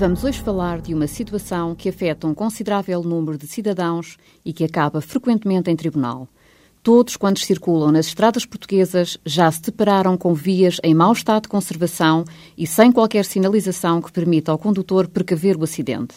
Vamos hoje falar de uma situação que afeta um considerável número de cidadãos e que acaba frequentemente em tribunal. Todos quantos circulam nas estradas portuguesas já se depararam com vias em mau estado de conservação e sem qualquer sinalização que permita ao condutor precaver o acidente.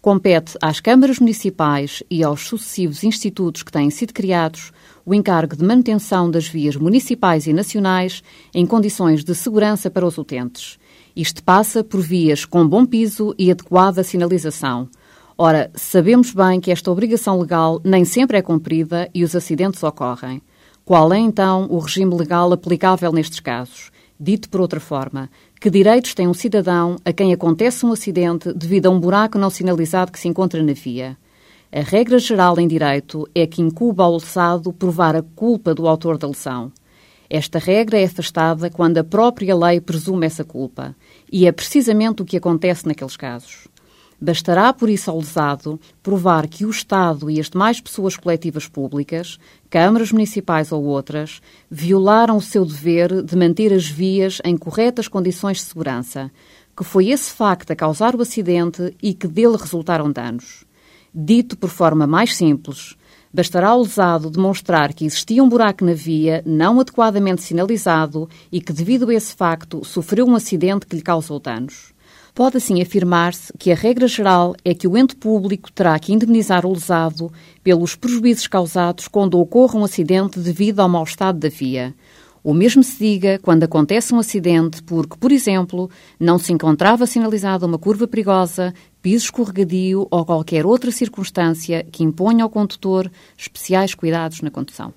Compete às câmaras municipais e aos sucessivos institutos que têm sido criados o encargo de manutenção das vias municipais e nacionais em condições de segurança para os utentes. Isto passa por vias com bom piso e adequada sinalização. Ora, sabemos bem que esta obrigação legal nem sempre é cumprida e os acidentes ocorrem. Qual é então o regime legal aplicável nestes casos? Dito por outra forma, que direitos tem um cidadão a quem acontece um acidente devido a um buraco não sinalizado que se encontra na via? A regra geral em direito é que incuba ao lesado provar a culpa do autor da lesão. Esta regra é afastada quando a própria lei presume essa culpa, e é precisamente o que acontece naqueles casos. Bastará, por isso, ao lesado provar que o Estado e as demais pessoas coletivas públicas, câmaras municipais ou outras, violaram o seu dever de manter as vias em corretas condições de segurança, que foi esse facto a causar o acidente e que dele resultaram danos. Dito por forma mais simples, bastará ao lesado demonstrar que existia um buraco na via não adequadamente sinalizado e que, devido a esse facto, sofreu um acidente que lhe causou danos. Pode assim afirmar-se que a regra geral é que o ente público terá que indemnizar o lesado pelos prejuízos causados quando ocorra um acidente devido ao mau estado da via. O mesmo se diga quando acontece um acidente porque, por exemplo, não se encontrava sinalizada uma curva perigosa, piso escorregadio ou qualquer outra circunstância que imponha ao condutor especiais cuidados na condução.